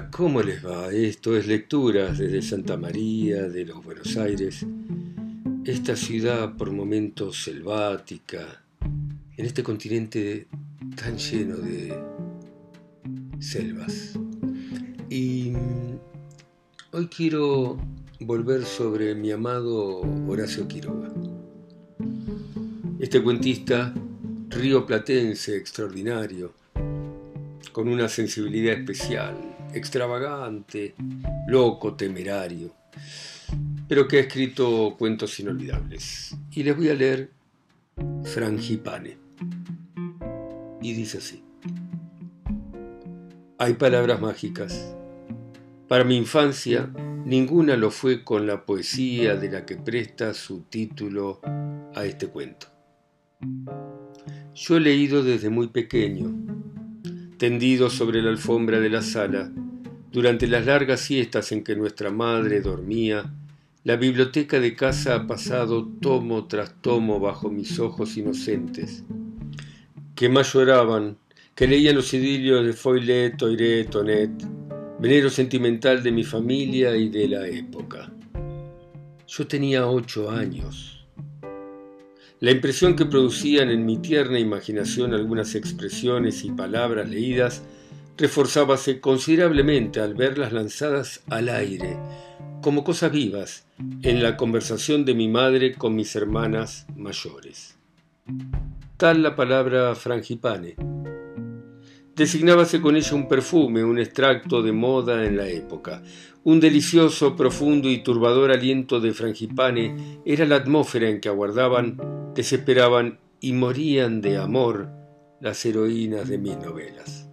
¿cómo les va? Esto es Lecturas desde Santa María de los Buenos Aires. Esta ciudad por momentos selvática, en este continente tan lleno de selvas. Y hoy quiero volver sobre mi amado Horacio Quiroga. Este cuentista río platense extraordinario, con una sensibilidad especial, extravagante, loco, temerario, pero que ha escrito cuentos inolvidables. Y les voy a leer Frangipane. Y dice así. Hay palabras mágicas. Para mi infancia, ninguna lo fue con la poesía de la que presta su título a este cuento. Yo he leído desde muy pequeño, tendido sobre la alfombra de la sala, durante las largas siestas en que nuestra madre dormía, la biblioteca de casa ha pasado tomo tras tomo bajo mis ojos inocentes, que más lloraban, que leían los idilios de Foilet, Toiret, Tonet, venero sentimental de mi familia y de la época. Yo tenía ocho años. La impresión que producían en mi tierna imaginación algunas expresiones y palabras leídas reforzábase considerablemente al verlas lanzadas al aire, como cosas vivas, en la conversación de mi madre con mis hermanas mayores. Tal la palabra frangipane. Designábase con ella un perfume, un extracto de moda en la época, un delicioso, profundo y turbador aliento de frangipane era la atmósfera en que aguardaban, desesperaban y morían de amor las heroínas de mis novelas.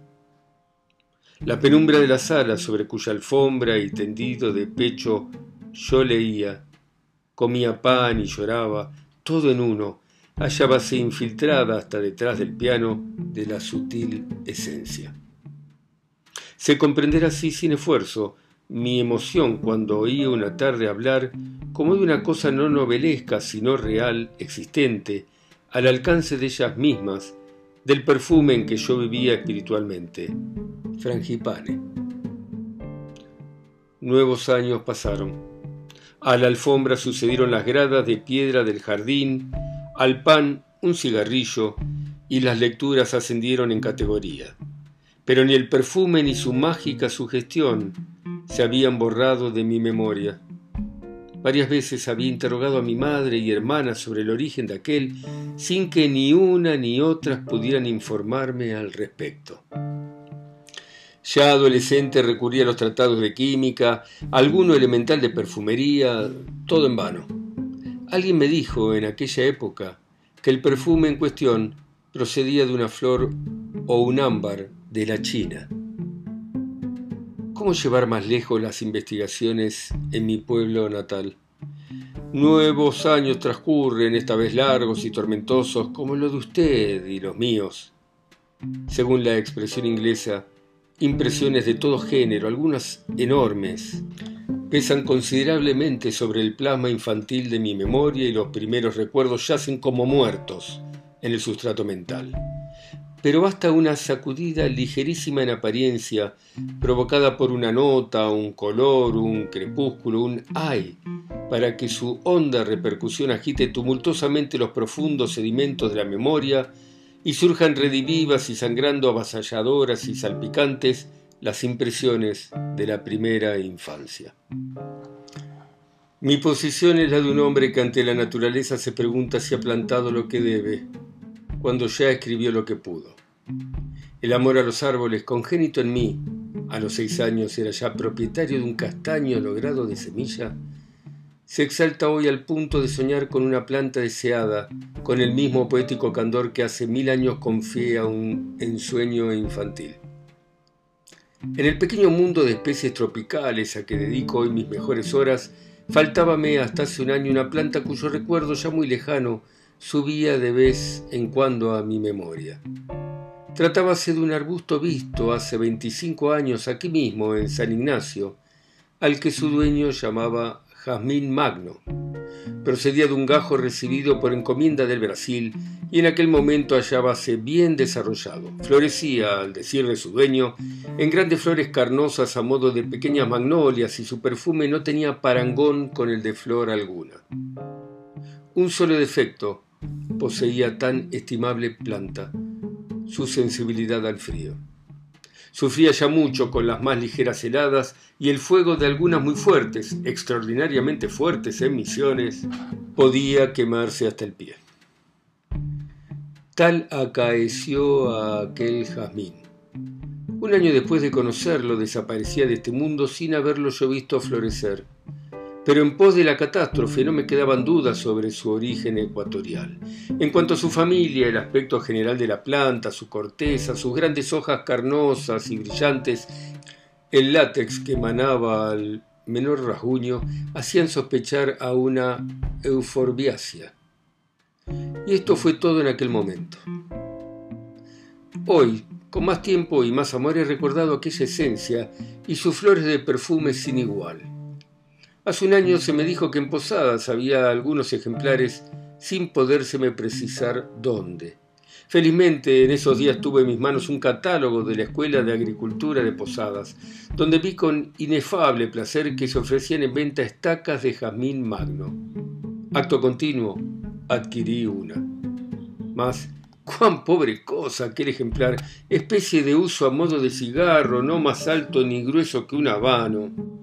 La penumbra de la sala sobre cuya alfombra y tendido de pecho yo leía, comía pan y lloraba, todo en uno, hallábase infiltrada hasta detrás del piano de la sutil esencia. Se comprenderá así sin esfuerzo mi emoción cuando oía una tarde hablar como de una cosa no novelesca, sino real, existente, al alcance de ellas mismas, del perfume en que yo vivía espiritualmente, frangipane. Nuevos años pasaron. A la alfombra sucedieron las gradas de piedra del jardín, al pan un cigarrillo y las lecturas ascendieron en categoría. Pero ni el perfume ni su mágica sugestión se habían borrado de mi memoria. Varias veces había interrogado a mi madre y hermana sobre el origen de aquel, sin que ni una ni otras pudieran informarme al respecto. Ya adolescente recurría a los tratados de química, alguno elemental de perfumería, todo en vano. Alguien me dijo en aquella época que el perfume en cuestión procedía de una flor o un ámbar de la China. ¿Cómo llevar más lejos las investigaciones en mi pueblo natal? Nuevos años transcurren, esta vez largos y tormentosos, como lo de usted y los míos. Según la expresión inglesa, impresiones de todo género, algunas enormes, pesan considerablemente sobre el plasma infantil de mi memoria y los primeros recuerdos yacen como muertos en el sustrato mental pero basta una sacudida ligerísima en apariencia, provocada por una nota, un color, un crepúsculo, un ay, para que su honda repercusión agite tumultuosamente los profundos sedimentos de la memoria y surjan redivivas y sangrando avasalladoras y salpicantes las impresiones de la primera infancia. Mi posición es la de un hombre que ante la naturaleza se pregunta si ha plantado lo que debe, cuando ya escribió lo que pudo. El amor a los árboles, congénito en mí, a los seis años era ya propietario de un castaño logrado de semilla, se exalta hoy al punto de soñar con una planta deseada, con el mismo poético candor que hace mil años confié a un ensueño infantil. En el pequeño mundo de especies tropicales a que dedico hoy mis mejores horas, faltábame hasta hace un año una planta cuyo recuerdo ya muy lejano subía de vez en cuando a mi memoria. Tratábase de un arbusto visto hace 25 años aquí mismo, en San Ignacio, al que su dueño llamaba jazmín magno. Procedía de un gajo recibido por encomienda del Brasil y en aquel momento hallábase bien desarrollado. Florecía, al decir de su dueño, en grandes flores carnosas a modo de pequeñas magnolias y su perfume no tenía parangón con el de flor alguna. Un solo defecto poseía tan estimable planta, su sensibilidad al frío. Sufría ya mucho con las más ligeras heladas y el fuego de algunas muy fuertes, extraordinariamente fuertes emisiones, podía quemarse hasta el pie. Tal acaeció a aquel jazmín. Un año después de conocerlo, desaparecía de este mundo sin haberlo yo visto florecer. Pero en pos de la catástrofe no me quedaban dudas sobre su origen ecuatorial. En cuanto a su familia, el aspecto general de la planta, su corteza, sus grandes hojas carnosas y brillantes, el látex que emanaba al menor rasguño, hacían sospechar a una euforbiacia. Y esto fue todo en aquel momento. Hoy, con más tiempo y más amor, he recordado aquella esencia y sus flores de perfume sin igual. Hace un año se me dijo que en Posadas había algunos ejemplares sin podérseme precisar dónde. Felizmente en esos días tuve en mis manos un catálogo de la Escuela de Agricultura de Posadas, donde vi con inefable placer que se ofrecían en venta estacas de jazmín magno. Acto continuo, adquirí una. Mas, cuán pobre cosa aquel ejemplar, especie de uso a modo de cigarro, no más alto ni grueso que un habano.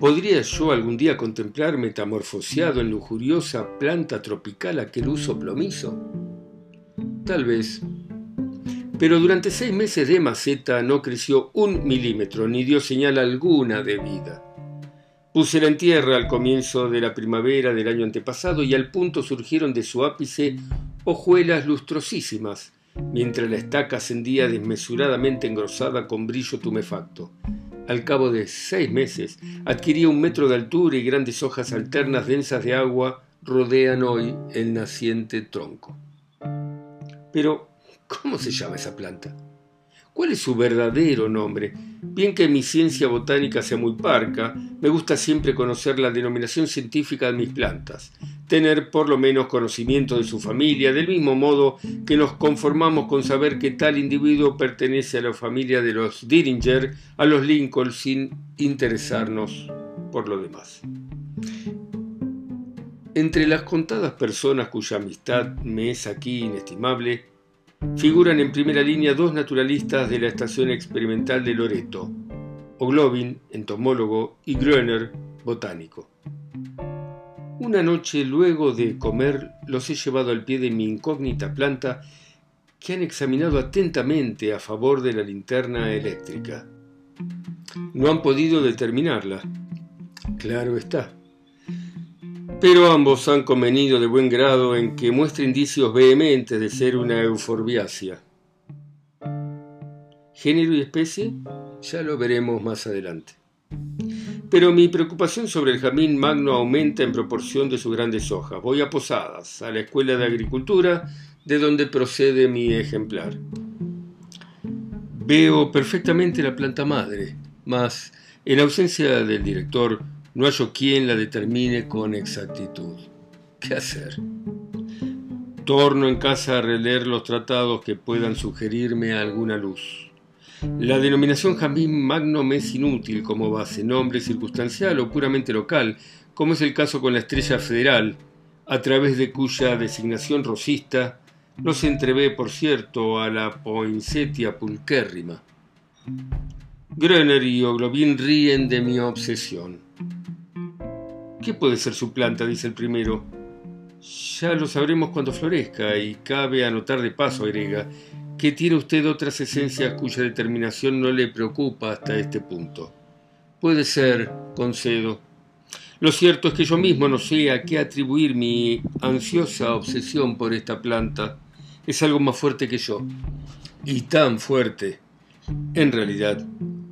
¿Podría yo algún día contemplar metamorfoseado en lujuriosa planta tropical aquel uso plomizo? Tal vez. Pero durante seis meses de maceta no creció un milímetro ni dio señal alguna de vida. Puse en tierra al comienzo de la primavera del año antepasado y al punto surgieron de su ápice hojuelas lustrosísimas, mientras la estaca ascendía desmesuradamente engrosada con brillo tumefacto. Al cabo de seis meses adquiría un metro de altura y grandes hojas alternas densas de agua rodean hoy el naciente tronco. Pero, ¿cómo se llama esa planta? ¿Cuál es su verdadero nombre? Bien que mi ciencia botánica sea muy parca, me gusta siempre conocer la denominación científica de mis plantas, tener por lo menos conocimiento de su familia, del mismo modo que nos conformamos con saber que tal individuo pertenece a la familia de los Diringer, a los Lincoln, sin interesarnos por lo demás. Entre las contadas personas cuya amistad me es aquí inestimable, figuran en primera línea dos naturalistas de la Estación Experimental de Loreto, Oglobin, entomólogo, y Gröner, botánico. Una noche luego de comer los he llevado al pie de mi incógnita planta que han examinado atentamente a favor de la linterna eléctrica. No han podido determinarla. Claro está pero ambos han convenido de buen grado en que muestre indicios vehementes de ser una euforbiácea. ¿Género y especie? Ya lo veremos más adelante. Pero mi preocupación sobre el jamín magno aumenta en proporción de sus grandes hojas. Voy a Posadas, a la Escuela de Agricultura, de donde procede mi ejemplar. Veo perfectamente la planta madre, mas en ausencia del director no hallo quien la determine con exactitud. ¿Qué hacer? Torno en casa a releer los tratados que puedan sugerirme alguna luz. La denominación Jamín magno me es inútil como base, nombre circunstancial o puramente local, como es el caso con la estrella federal, a través de cuya designación rosista no se entrevé, por cierto, a la poinsettia pulquérrima. Gröner y Oglobin ríen de mi obsesión. ¿Qué puede ser su planta? dice el primero. Ya lo sabremos cuando florezca, y cabe anotar de paso, agrega, que tiene usted otras esencias cuya determinación no le preocupa hasta este punto. Puede ser, concedo. Lo cierto es que yo mismo no sé a qué atribuir mi ansiosa obsesión por esta planta. Es algo más fuerte que yo. Y tan fuerte. En realidad,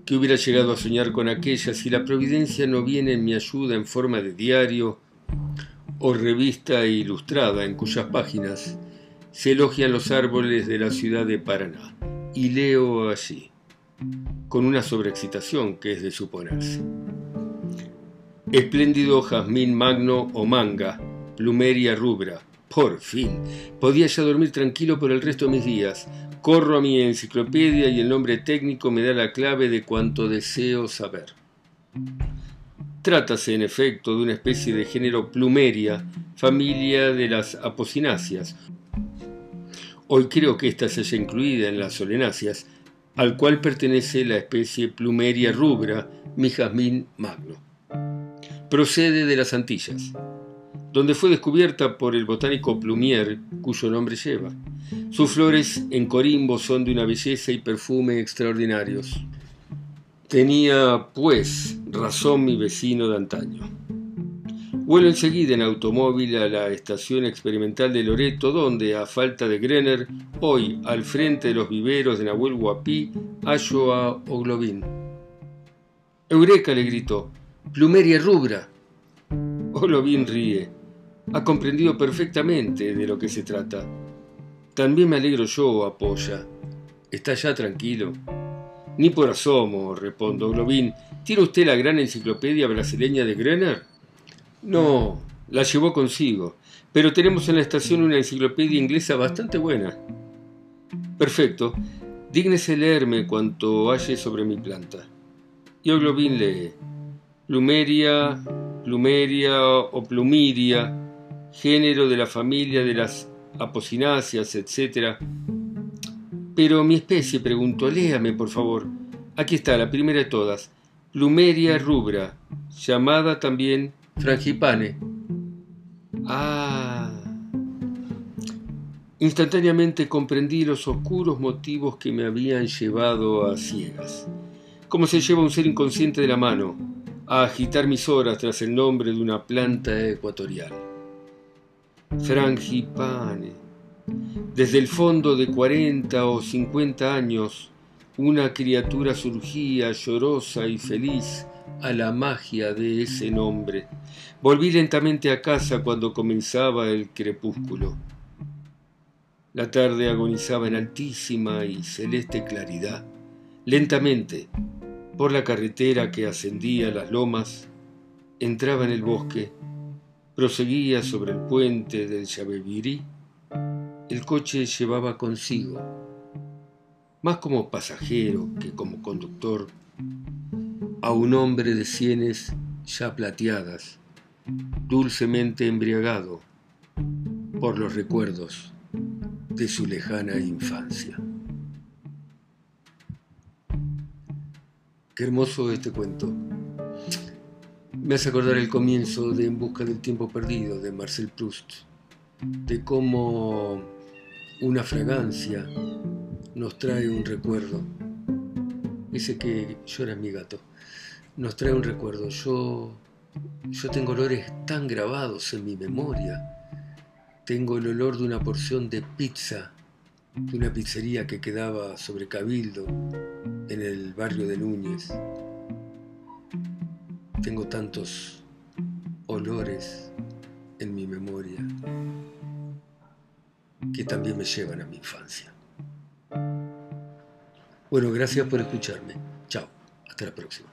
que hubiera llegado a soñar con aquella si la providencia no viene en mi ayuda en forma de diario o revista ilustrada en cuyas páginas se elogian los árboles de la ciudad de Paraná. Y leo allí, con una sobreexcitación que es de suponerse. Espléndido jazmín magno o manga, plumeria rubra. Por fin, podía ya dormir tranquilo por el resto de mis días. Corro a mi enciclopedia y el nombre técnico me da la clave de cuanto deseo saber. Trátase, en efecto, de una especie de género plumeria, familia de las apocináceas. Hoy creo que ésta se haya incluida en las solenáceas, al cual pertenece la especie plumeria rubra, mi jazmín magno. Procede de las Antillas, donde fue descubierta por el botánico Plumier, cuyo nombre lleva. Sus flores en corimbo son de una belleza y perfume extraordinarios. Tenía, pues, razón mi vecino de antaño. Vuelo enseguida en automóvil a la estación experimental de Loreto, donde, a falta de Grenner, hoy, al frente de los viveros de Nahuel Huapí, hallo a Oglobin. Eureka le gritó. Plumeria rubra. Oglobin ríe. Ha comprendido perfectamente de lo que se trata. También me alegro yo, apoya. ¿Está ya tranquilo? Ni por asomo, respondo. Globin, ¿tiene usted la gran enciclopedia brasileña de Grenner? No, la llevó consigo, pero tenemos en la estación una enciclopedia inglesa bastante buena. Perfecto, dígnese leerme cuanto halle sobre mi planta. Y Globin lee Plumeria, Plumeria o Plumiria, género de la familia de las apocináceas, etc., pero mi especie, preguntó, léame, por favor. Aquí está, la primera de todas. Plumeria rubra, llamada también frangipane. Ah. Instantáneamente comprendí los oscuros motivos que me habían llevado a ciegas. Como se lleva un ser inconsciente de la mano a agitar mis horas tras el nombre de una planta ecuatorial. Frangipane. Desde el fondo de cuarenta o cincuenta años, una criatura surgía llorosa y feliz a la magia de ese nombre. Volví lentamente a casa cuando comenzaba el crepúsculo. La tarde agonizaba en altísima y celeste claridad. Lentamente, por la carretera que ascendía las lomas, entraba en el bosque, proseguía sobre el puente del Yabebirí el coche llevaba consigo, más como pasajero que como conductor, a un hombre de sienes ya plateadas, dulcemente embriagado por los recuerdos de su lejana infancia. Qué hermoso este cuento. Me hace acordar el comienzo de En busca del tiempo perdido de Marcel Proust, de cómo una fragancia nos trae un recuerdo. Dice que llora mi gato. Nos trae un recuerdo. Yo, yo tengo olores tan grabados en mi memoria. Tengo el olor de una porción de pizza de una pizzería que quedaba sobre Cabildo, en el barrio de Núñez. Tengo tantos olores en mi memoria que también me llevan a mi infancia. Bueno, gracias por escucharme. Chao, hasta la próxima.